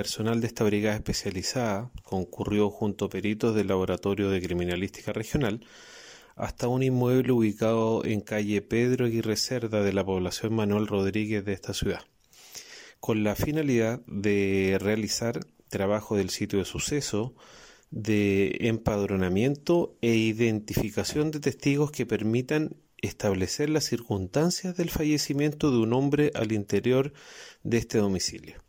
personal de esta brigada especializada concurrió junto a peritos del Laboratorio de Criminalística Regional hasta un inmueble ubicado en calle Pedro Aguirre Cerda de la población Manuel Rodríguez de esta ciudad, con la finalidad de realizar trabajo del sitio de suceso, de empadronamiento e identificación de testigos que permitan establecer las circunstancias del fallecimiento de un hombre al interior de este domicilio.